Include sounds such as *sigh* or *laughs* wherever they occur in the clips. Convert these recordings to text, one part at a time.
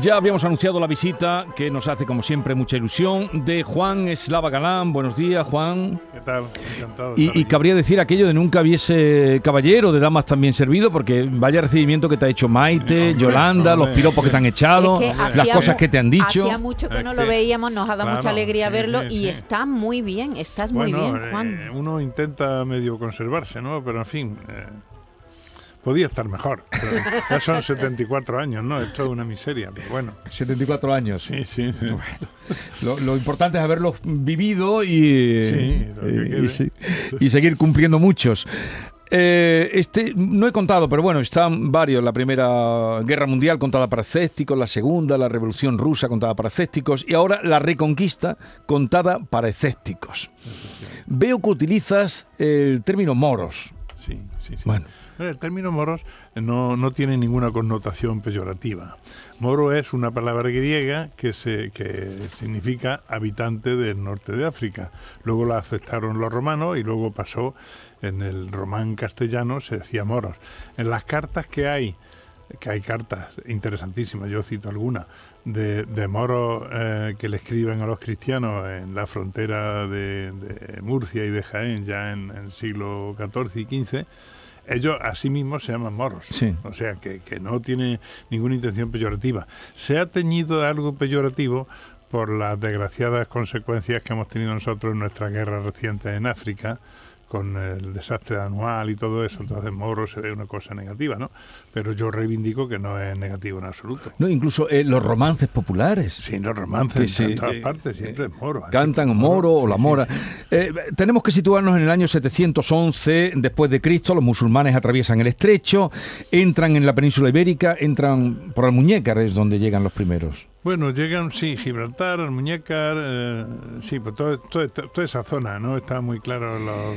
Ya habíamos anunciado la visita, que nos hace como siempre mucha ilusión, de Juan Eslava Galán. Buenos días, Juan. ¿Qué tal? Encantado. de Y, estar y cabría decir aquello de nunca hubiese caballero de damas también servido, porque vaya recibimiento que te ha hecho Maite, Hombre, Yolanda, los hombre. piropos que te han echado, Es que las hacía cosas que te han dicho. Hacía mucho que no lo veíamos, nos ha dado claro, mucha alegría sí, verlo sí, y sí. está muy bien, estás muy Bueno, bien, Juan. eh, uno intenta medio conservarse, ¿no? Pero en fin, eh, podía estar mejor. pero ya son 74 años, ¿no? Esto es una miseria, pero bueno. 74 años. Sí, sí. Lo, lo importante es haberlos vivido y, Sí, que y- y sí, y seguir cumpliendo muchos. Eh, este no he contado, pero bueno, están varios. La primera guerra mundial contada para escépticos, la segunda, la revolución rusa contada para escépticos y ahora la reconquista contada para escépticos. Veo que utilizas el término moros. Sí, sí, sí. Bueno. Bueno, El término moros no, no tiene ninguna connotación peyorativa. Moro es una palabra griega que, se, que significa habitante del norte de África. Luego la aceptaron los romanos y luego pasó en el román castellano, se decía moros. En las cartas que hay, que hay cartas interesantísimas, yo cito algunas, de, de moros eh, que le escriben a los cristianos en la frontera de, de Murcia y de Jaén, ya en el siglo XIV y XV, ellos a sí mismos se llaman moros. Sí. O sea, que, que no tiene ninguna intención peyorativa. Se ha teñido de algo peyorativo por las desgraciadas consecuencias que hemos tenido nosotros en nuestras guerras recientes en África, con el desastre anual y todo eso. Entonces, moro se ve una cosa negativa, ¿no? Pero yo reivindico que no es negativo en absoluto. No, incluso eh, los romances populares. Sí, los romances Que en todas eh, partes siempre es moro. Cantan moro o sí, la sí, mora. sí. Eh, tenemos que situarnos en el año 711 después de Cristo. Los musulmanes atraviesan el estrecho, entran en la península ibérica, entran por Almuñécar, es donde llegan los primeros. Bueno, llegan, sí, Gibraltar, Almuñécar, eh, sí, pues todo, todo- toda esa zona, ¿no? Está muy claro los...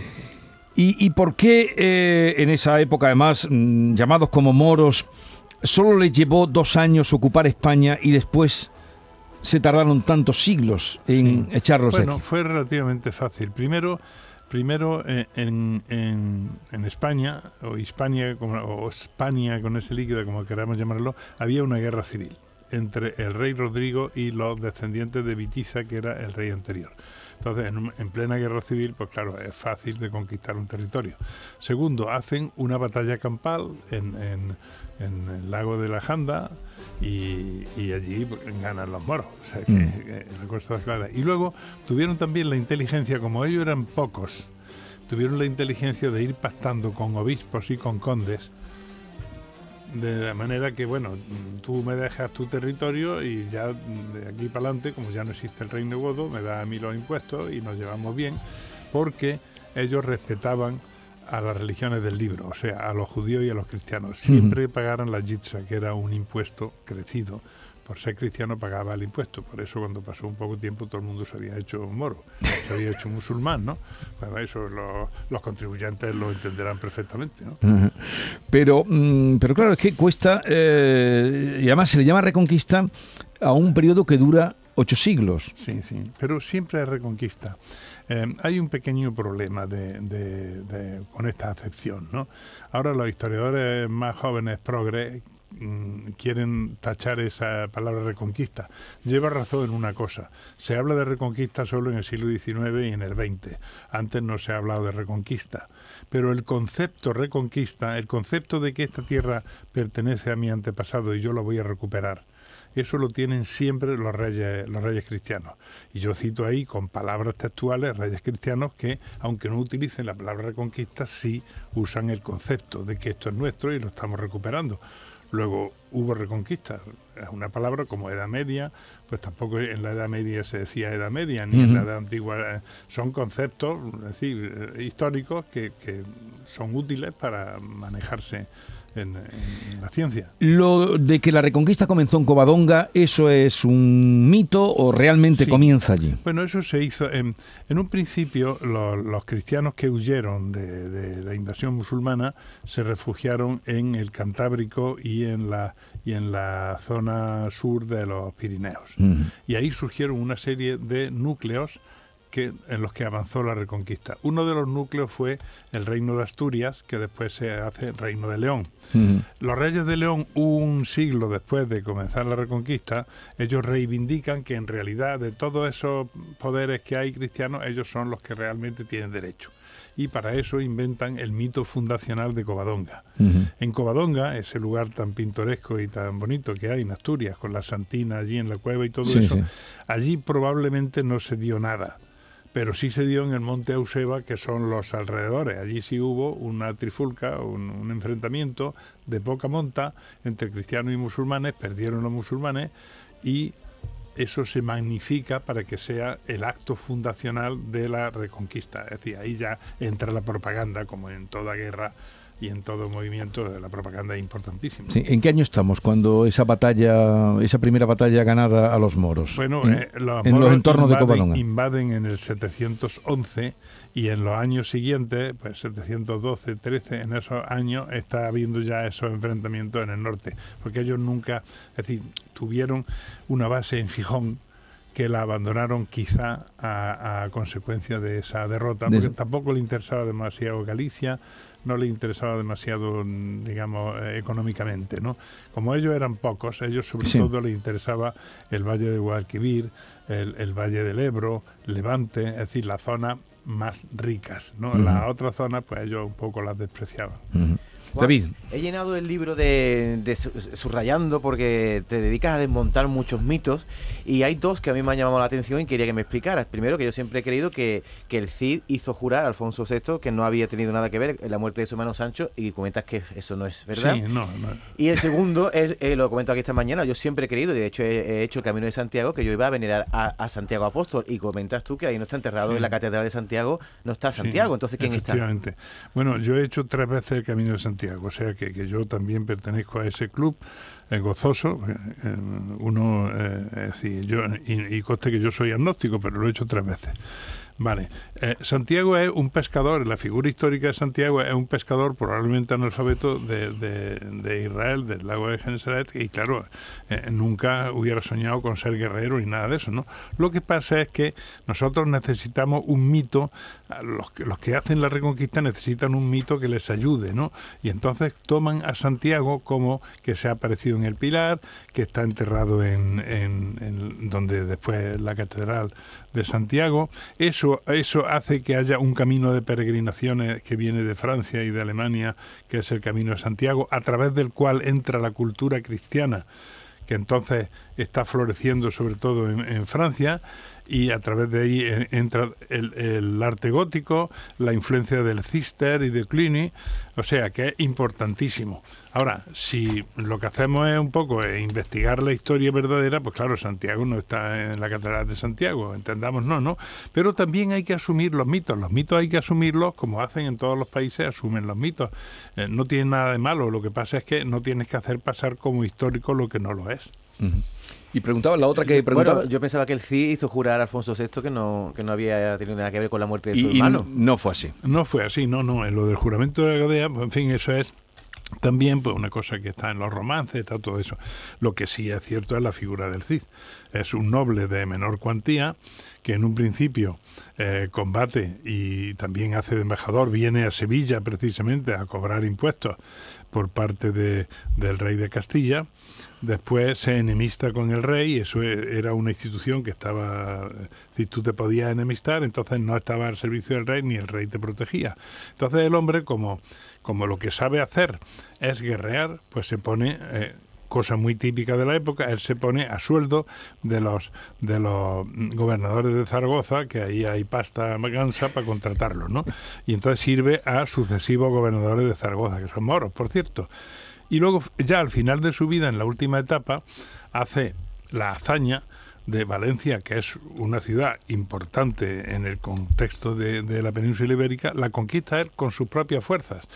¿Y, y por qué eh, en esa época, además, mm, llamados como moros, solo les llevó dos años ocupar España y después se tardaron tantos siglos en Sí. echarlos Bueno, aquí? fue relativamente fácil. Primero, primero eh, en, en- en España, o Hispania, como- o España con ese líquido, como queramos llamarlo, había una guerra civil entre el rey Rodrigo y los descendientes de Vitiza, que era el rey anterior. Entonces, en, plena guerra civil, pues claro, es fácil de conquistar un territorio. Segundo, hacen una batalla campal en, en- en el lago de la Janda y, y allí pues, ganan los moros. O sea que, Mm. que la cosa está clara. Y luego tuvieron también la inteligencia, como ellos eran pocos, tuvieron la inteligencia de ir pactando con obispos y con condes de la manera que, bueno, tú me dejas tu territorio y ya de aquí para adelante, como ya no existe el reino godo, me das a mí los impuestos y nos llevamos bien, porque ellos respetaban a las religiones del libro, o sea, a los judíos y a los cristianos. Siempre pagaran la jitsa, que era un impuesto crecido. Por ser cristiano pagaba el impuesto. Por eso cuando pasó un poco tiempo todo el mundo se había hecho moro, se había hecho musulmán, ¿no? Bueno, eso lo- los contribuyentes lo entenderán perfectamente, ¿no? Pero, mm, pero claro, es que cuesta, eh, y además se le llama reconquista a un periodo que dura ocho siglos. Sí, sí, pero siempre hay reconquista. Eh, hay un pequeño problema de, de- de- con esta acepción, ¿no? Ahora los historiadores más jóvenes, progres, mm, quieren tachar esa palabra reconquista. Lleva razón en una cosa. Se habla de reconquista solo en el siglo XIX y en el XX. Antes no se ha hablado de reconquista. Pero el concepto reconquista, el concepto de que esta tierra pertenece a mi antepasado y yo la voy a recuperar, eso lo tienen siempre los reyes, los reyes cristianos. Y yo cito ahí con palabras textuales reyes cristianos que, aunque no utilicen la palabra reconquista, sí usan el concepto de que esto es nuestro y lo estamos recuperando. Luego hubo reconquista, es una palabra como Edad Media, pues tampoco en la Edad Media se decía Edad Media, ni en la. Edad Antigua. eh, Son conceptos, es decir, eh, históricos que, que son útiles para manejarse en, en la ciencia. Lo de que la reconquista comenzó en Covadonga, ¿eso es un mito o realmente Sí. comienza allí? Bueno, eso se hizo. En, en un principio, lo- los, cristianos que huyeron de, de la invasión musulmana se refugiaron en el Cantábrico y en la, y en la zona sur de los Pirineos. Y ahí surgieron una serie de núcleos que, en los que avanzó la reconquista. Uno de los núcleos fue el reino de Asturias, que después se hace reino de León. Los reyes de León, un siglo después de comenzar la reconquista, ellos reivindican que en realidad de todos esos poderes que hay cristianos, ellos son los que realmente tienen derecho. Y para eso inventan el mito fundacional de Covadonga. En Covadonga, ese lugar tan pintoresco y tan bonito que hay en Asturias, con la Santina allí en la cueva y todo Sí, eso, sí. allí probablemente no se dio nada. Pero sí se dio en el monte Euseba, que son los alrededores. Allí sí hubo una trifulca, un, un enfrentamiento de poca monta entre cristianos y musulmanes, perdieron los musulmanes y eso se magnifica para que sea el acto fundacional de la reconquista. Es decir, ahí ya entra la propaganda, como en toda guerra y en todo movimiento, la propaganda es importantísima. Sí, ¿En qué año estamos cuando esa batalla, esa primera batalla ganada a los moros? Bueno, en, eh, los, en los moros entornos de invaden- Covadonga. Invaden en el 711 y en los años siguientes, pues 712, 13, en esos años está habiendo ya esos enfrentamientos en el norte, porque ellos nunca, es decir, tuvieron una base en Gijón que la abandonaron quizá a, a consecuencia de esa derrota, De porque tampoco le interesaba demasiado Galicia, no le interesaba demasiado, mm, digamos, eh, económicamente, ¿no? Como ellos eran pocos, ellos sobre Sí. todo les interesaba el Valle de Guadalquivir, el, el Valle del Ebro, Levante, es decir, las zonas más ricas, ¿no? Ujú. Las otras zonas, pues ellos un poco las despreciaban. Juan, David, He llenado el libro de, de su- subrayando porque te dedicas a desmontar muchos mitos y hay dos que a mí me han llamado la atención y quería que me explicaras. Primero, que yo siempre he creído que, que el Cid hizo jurar a Alfonso VI que no había tenido nada que ver en la muerte de su hermano Sancho y comentas que eso no es verdad. Sí, no, no. Y el segundo, *laughs* es, eh, lo comento aquí esta mañana, yo siempre he creído, y de hecho he, he hecho el Camino de Santiago, que yo iba a venerar a, a Santiago Apóstol. Y comentas tú que ahí no está enterrado Sí. en la Catedral de Santiago, no está Sí, Santiago. Entonces, ¿quién está? Bueno, yo he hecho tres veces el Camino de Santiago, o sea que, que yo también pertenezco a ese club eh, gozoso. eh, uno, eh, decir, yo, y, y conste que yo soy agnóstico, pero lo he hecho tres veces. Vale, Santiago es un pescador, la figura histórica de Santiago es un pescador probablemente analfabeto de, de- Israel, del lago de Genesaret, y claro, nunca hubiera soñado con ser guerrero ni nada de eso, ¿no? Lo que pasa es que nosotros necesitamos un mito, los que, los que hacen la reconquista necesitan un mito que les ayude, ¿no? Y entonces toman a Santiago como que se ha aparecido en el Pilar, que está enterrado en, en- en donde después la catedral de Santiago. Eso, eso hace que haya un camino de peregrinaciones que viene de Francia y de Alemania, que es el Camino de Santiago, a través del cual entra la cultura cristiana, que entonces está floreciendo sobre todo en, en Francia, y a través de ahí entra el, arte gótico, la influencia del Cister y de Cluny, o sea que es importantísimo. Ahora, si lo que hacemos es un poco eh, investigar la historia verdadera, pues claro, Santiago no está en la Catedral de Santiago, entendamos no, ¿no? Pero también hay que asumir los mitos, los mitos hay que asumirlos como hacen en todos los países, asumen los mitos. Eh, no tiene nada de malo, lo que pasa es que no tienes que hacer pasar como histórico lo que no lo es. Y preguntaba la otra que preguntaba. Bueno, yo pensaba que el Cid hizo jurar a Alfonso VI que no, que no había tenido nada que ver con la muerte de y, su y hermano. no fue así. No fue así, no, no. En lo del juramento de Gadea, pues, en fin, eso es también pues una cosa que está en los romances, está todo eso. Lo que sí es cierto es la figura del Cid. Es un noble de menor cuantía que en un principio eh, combate y también hace de embajador, viene a Sevilla precisamente a cobrar impuestos por parte de, del rey de Castilla. Después se enemista con el rey, eso e- era una institución que estaba, si tú te podías enemistar, entonces no estaba al servicio del rey ni el rey te protegía. Entonces el hombre, como, como lo que sabe hacer es guerrear, pues se pone, eh, cosa muy típica de la época, él se pone a sueldo de los, de los mm, gobernadores de Zaragoza, que ahí hay pasta gansa para contratarlos, ¿no? Y entonces sirve a sucesivos gobernadores de Zaragoza, que son moros, por cierto. Y luego, ya al final de su vida, en la última etapa, hace la hazaña de Valencia, que es una ciudad importante en el contexto de, de la península ibérica, la conquista él con sus propias fuerzas.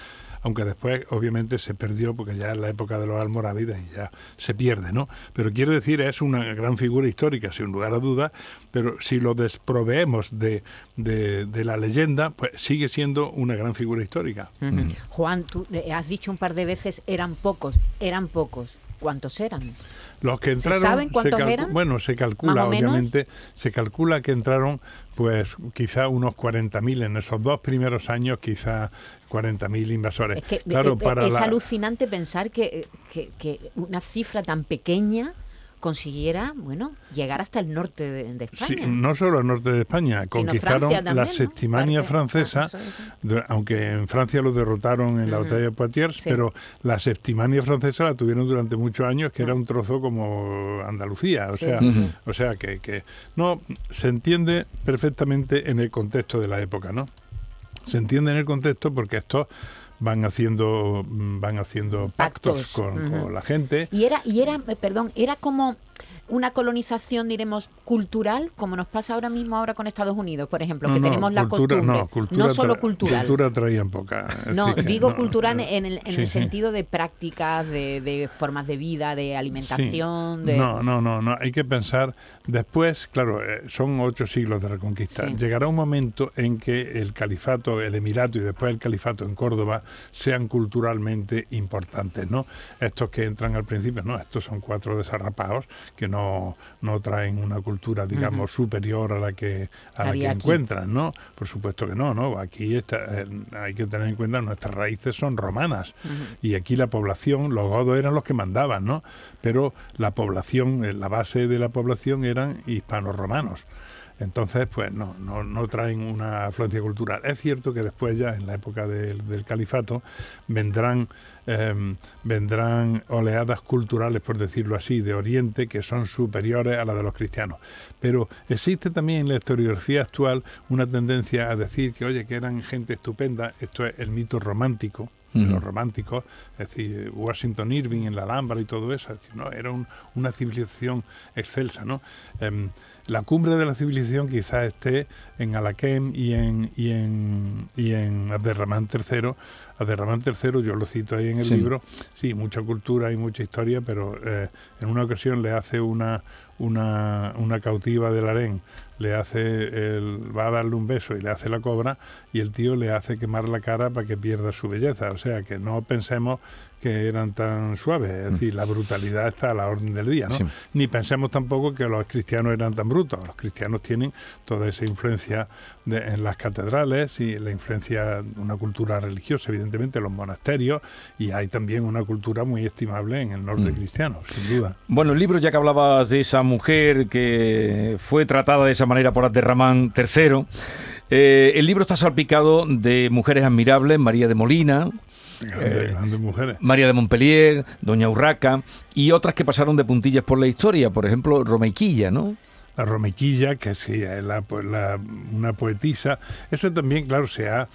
aunque después obviamente se perdió porque ya es la época de los almorávides y ya se pierde, ¿no? Pero quiero decir, es una gran figura histórica, sin lugar a dudas, pero si lo desproveemos de, de, de la leyenda, pues sigue siendo una gran figura histórica. Ujú. Juan, tú eh, has dicho un par de veces eran pocos, eran pocos. ¿Cuántos eran? Los que entraron, saben cuántos eran? bueno, se calcula obviamente, se calcula que entraron pues quizá unos 40.000 en esos dos primeros años, quizá 40.000 invasores. Es que claro, para es la- alucinante pensar que, eh, que- que una cifra tan pequeña consiguiera, bueno, llegar hasta el norte de, de Sí, España. no solo el norte de España, conquistaron también, la. Septimania francesa, eso, eso. de- aunque en Francia lo derrotaron en la batalla de Poitiers, Sí. pero la Septimania francesa la tuvieron durante muchos años, que era un trozo como Andalucía, o Sí, sea, o sea que, que no se entiende perfectamente en el contexto de la época, ¿no? Se entiende en el contexto porque estos van haciendo mm, van haciendo pactos, Pactos, con, ujú. con la gente Y era, y era, eh, perdón, era como una colonización, diremos, cultural, como nos pasa ahora mismo ahora con Estados Unidos, por ejemplo, que No, no, tenemos la cultura- costumbre, no, cultura solo cultural. Cultura traían poca. No, digo no, cultural en el, en sí, el sentido de prácticas, de, de formas de vida, de Sí. alimentación, de... No, no, no, no. Hay que pensar después, claro, eh, son ocho siglos de reconquista. Sí. Llegará un momento en que el califato, el emirato y después el califato en Córdoba sean culturalmente importantes, ¿no? Estos que entran al principio, no, estos son cuatro desarrapados que no, no traen una cultura, digamos, superior a la que a la que aquí. encuentran, ¿no? Por supuesto que no, ¿no? Aquí está, eh, hay que tener en cuenta nuestras raíces son romanas y aquí la población, los godos eran los que mandaban, ¿no? Pero la población, eh, la base de la población eran hispanos-romanos. Entonces, pues no, no, traen una afluencia cultural. Es cierto que después ya, en la época del, del califato, vendrán, em, vendrán oleadas culturales, por decirlo así, de Oriente, que son superiores a las de los cristianos. Pero existe también en la historiografía actual una tendencia a decir que, oye, que eran gente estupenda, esto es el mito romántico, los románticos, es decir, Washington Irving en la Alhambra y todo eso, es decir, ¿no? era un- una civilización excelsa, ¿no? Em, la cumbre de la civilización quizás esté en Alaquem y en y en y en Abderramán III. Abderramán III, yo lo cito ahí en el Sí. libro, sí, mucha cultura y mucha historia, pero eh, en una ocasión le hace una una, una cautiva del harén, le hace el, va a darle un beso y le hace la cobra y el tío le hace quemar la cara para que pierda su belleza. O sea que no pensemos que eran tan suaves, es decir, la brutalidad está a la orden del día, ¿no? Sí. Ni pensemos tampoco que los cristianos eran tan brutos. Los cristianos tienen toda esa influencia de- en las catedrales y la influencia, una cultura religiosa, evidentemente, en los monasterios, y hay también una cultura muy estimable en el norte Mm. cristiano, sin duda. Bueno, el libro, ya que hablabas de esa mujer que fue tratada de esa manera por Abderramán III, eh, el libro está salpicado de mujeres admirables, María de Molina, Grandes, grandes mujeres. María de Montpellier, Doña Urraca y otras que pasaron de puntillas por la historia, por ejemplo, Romeiquilla, ¿no? La romequilla, que es la, po- la- una poetisa. Eso también, claro, se ha,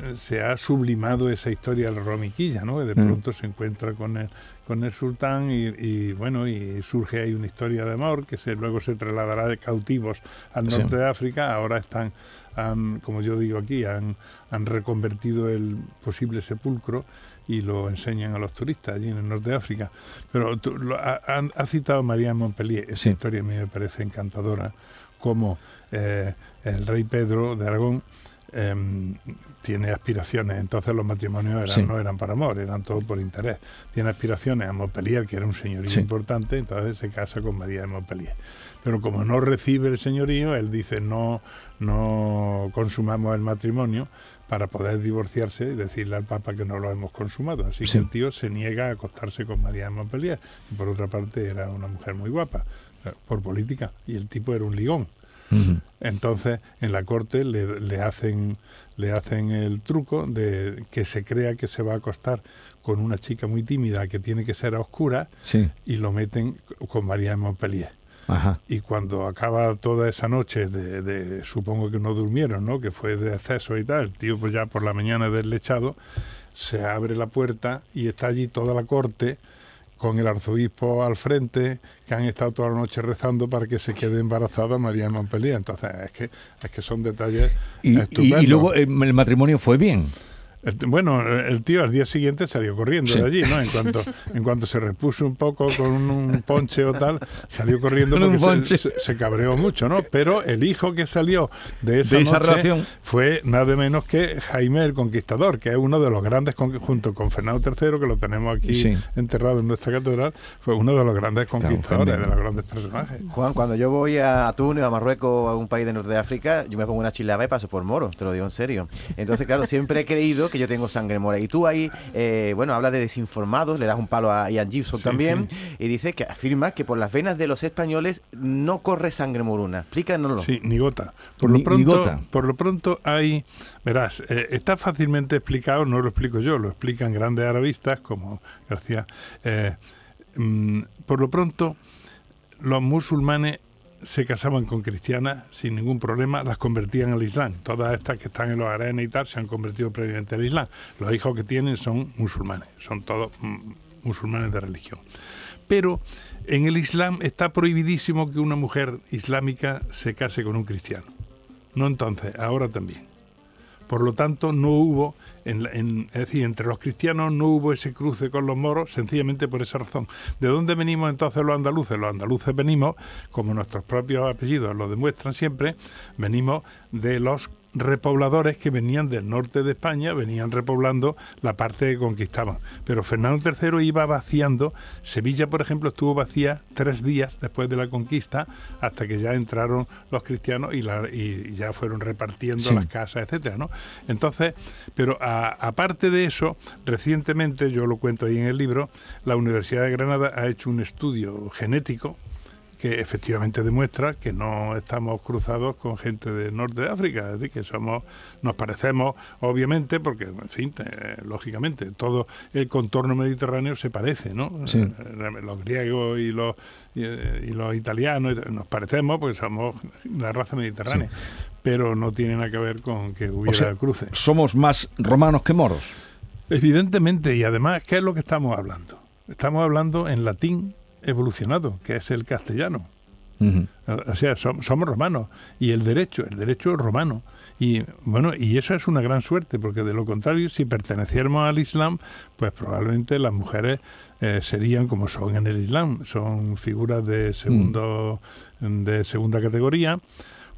eh, se ha sublimado esa historia de la romequilla, ¿no? Que de Mm. pronto se encuentra con el, con el sultán y, y, bueno, y surge ahí una historia de amor que se, luego se trasladará de cautivos al Sí. norte de África. Ahora están, han, como yo digo aquí, han, han reconvertido el posible sepulcro y lo enseñan a los turistas allí en el norte de África. Pero tú, lo- ha, citado María de Montpellier, esa Sí. historia a mí me parece encantadora, como eh, el rey Pedro de Aragón em, tiene aspiraciones, entonces los matrimonios eran- Sí. no eran por amor, eran todo por interés. Tiene aspiraciones a Montpellier, que era un señorío Sí. importante, entonces se casa con María de Montpellier. Pero como no recibe el señorío, él dice no, no consumamos el matrimonio para poder divorciarse y decirle al Papa que no lo hemos consumado. Así Sí. que el tío se niega a acostarse con María de Montpellier. Y por otra parte era una mujer muy guapa, eh, por política, y el tipo era un ligón. Entonces, en la corte le, le hacen le hacen el truco de que se crea que se va a acostar con una chica muy tímida que tiene que ser a oscuras Sí, y lo meten con María de Montpellier. Ajá. Y cuando acaba toda esa noche de, de- supongo que no durmieron, ¿no? Que fue de exceso y tal, el tío pues ya por la mañana deslechado, se abre la puerta y está allí toda la corte con el arzobispo al frente, que han estado toda la noche rezando para que se quede embarazada María de Montpellier. Entonces, es que, es que son detalles Y, estupendos. y luego eh, el matrimonio fue bien. Bueno, el tío al día siguiente salió corriendo Sí. de allí, ¿no? En cuanto, *laughs* en cuanto se repuso un poco con un, un ponche o tal, salió corriendo porque se, se- se cabreó mucho, ¿no? Pero el hijo que salió de esa, De esa noche relación. fue nada menos que Jaime el Conquistador, que es uno de los grandes, junto con Fernando III, que lo tenemos aquí Sí. enterrado en nuestra catedral, fue uno de los grandes conquistadores, de los grandes personajes. Juan, cuando yo voy a Túnez, a Marruecos o a algún país de norte de África, yo me pongo una chilaba y paso por moro, te lo digo en serio. Entonces, claro, siempre he creído que yo tengo sangre mora. Y tú ahí, eh, bueno, hablas de desinformados, le das un palo a Ian Gibson Sí, también, y dices que afirmas que por las venas de los españoles no corre sangre moruna. Explícanoslo. Sí, ni gota. Por Ni- lo pronto, ni gota. Por lo pronto hay, verás, eh, está fácilmente explicado, no lo explico yo, lo explican grandes arabistas como García. Eh, mm, por lo pronto, los musulmanes se casaban con cristianas sin ningún problema, las convertían al Islam. Todas estas que están en los arenas y tal se han convertido previamente al Islam. Los hijos que tienen son musulmanes, son todos mm, musulmanes de religión. Pero en el Islam está prohibidísimo que una mujer islámica se case con un cristiano. No entonces, ahora también. Por lo tanto, no hubo, en, en- es decir, entre los cristianos no hubo ese cruce con los moros, sencillamente por esa razón. ¿De dónde venimos entonces los andaluces? Los andaluces venimos, como nuestros propios apellidos lo demuestran siempre, venimos de los repobladores que venían del norte de España, venían repoblando la parte que conquistaban. Pero Fernando III iba vaciando, Sevilla, por ejemplo, estuvo vacía tres días después de la conquista, hasta que ya entraron los cristianos y, la- y ya fueron repartiendo Sí. las casas, etcétera, ¿no? Entonces, pero aparte de eso, recientemente, yo lo cuento ahí en el libro, la Universidad de Granada ha hecho un estudio genético que efectivamente demuestra que no estamos cruzados con gente del norte de África, es decir, que somos, nos parecemos, obviamente, porque, en fin, eh, lógicamente, todo el contorno mediterráneo se parece, ¿no? Sí. Eh, los griegos y los, y, eh, y los italianos nos parecemos porque somos la raza mediterránea, pero no tiene nada que ver con que hubiera sea, cruce. Somos más romanos que moros. Evidentemente, y además, ¿qué es lo que estamos hablando? Estamos hablando en latín evolucionado, que es el castellano. O o sea, som- somos romanos. Y el derecho, el derecho romano. Y bueno, y eso es una gran suerte, porque de lo contrario, si perteneciéramos al Islam, pues probablemente las mujeres eh, serían como son en el Islam, son figuras de segundo, de segunda categoría.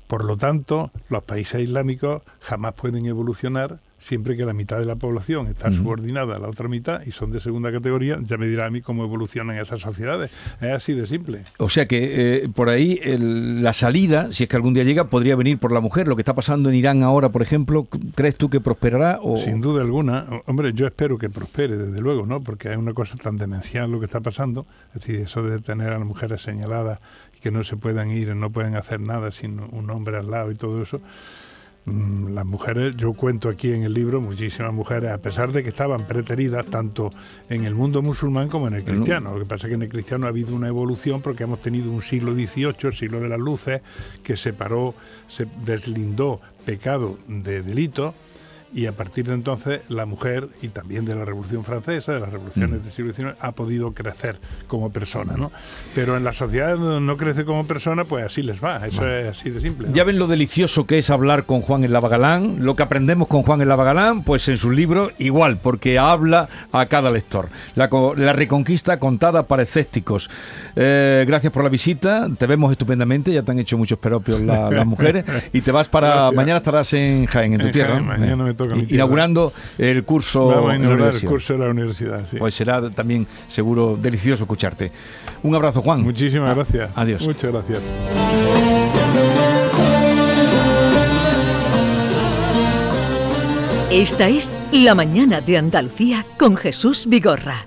Por lo tanto, los países islámicos jamás pueden evolucionar siempre que la mitad de la población está subordinada a la otra mitad y son de segunda categoría. Ya me dirá a mí cómo evolucionan esas sociedades. Es así de simple. O sea que eh, por ahí el- la salida, si es que algún día llega, podría venir por la mujer. Lo que está pasando en Irán ahora, por ejemplo, ¿crees tú que prosperará? O... Sin duda alguna, hombre, yo espero que prospere, desde luego, ¿no? Porque es una cosa tan demencial lo que está pasando. Es decir, eso de tener a las mujeres señaladas y que no se puedan ir, no pueden hacer nada sin un hombre al lado y todo eso. Mm, Las mujeres, yo cuento aquí en el libro, muchísimas mujeres, a pesar de que estaban preteridas tanto en el mundo musulmán como en el cristiano. Lo que pasa es que en el cristiano ha habido una evolución porque hemos tenido un siglo XVIII, el siglo de las luces, que separó, se deslindó pecado de delito y a partir de entonces la mujer y también de la Revolución Francesa, de las revoluciones del siglo XIX, ha podido crecer como persona, ¿no? Pero en la sociedad donde no crece como persona, pues así les va, eso es así de simple. ¿no? Ya ven lo delicioso que es hablar con Juan el Lavagalán, lo que aprendemos con Juan el Lavagalán, pues en sus libros igual, porque habla a cada lector. La, la reconquista contada para escépticos. Eh, gracias por la visita, te vemos estupendamente, ya te han hecho muchos peropios la- las mujeres, y te vas para... *laughs* Gracias. Mañana estarás en Jaén, en tu En tierra. Jaén, mañana me toca. Inaugurando el curso Vamos a en la inaugurar el curso de la universidad, sí. Pues será también seguro delicioso escucharte. Un abrazo, Juan. Muchísimas Ah, gracias. Adiós. Muchas gracias. Esta es La Mañana de Andalucía con Jesús Vigorra.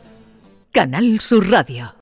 Canal Sur Radio.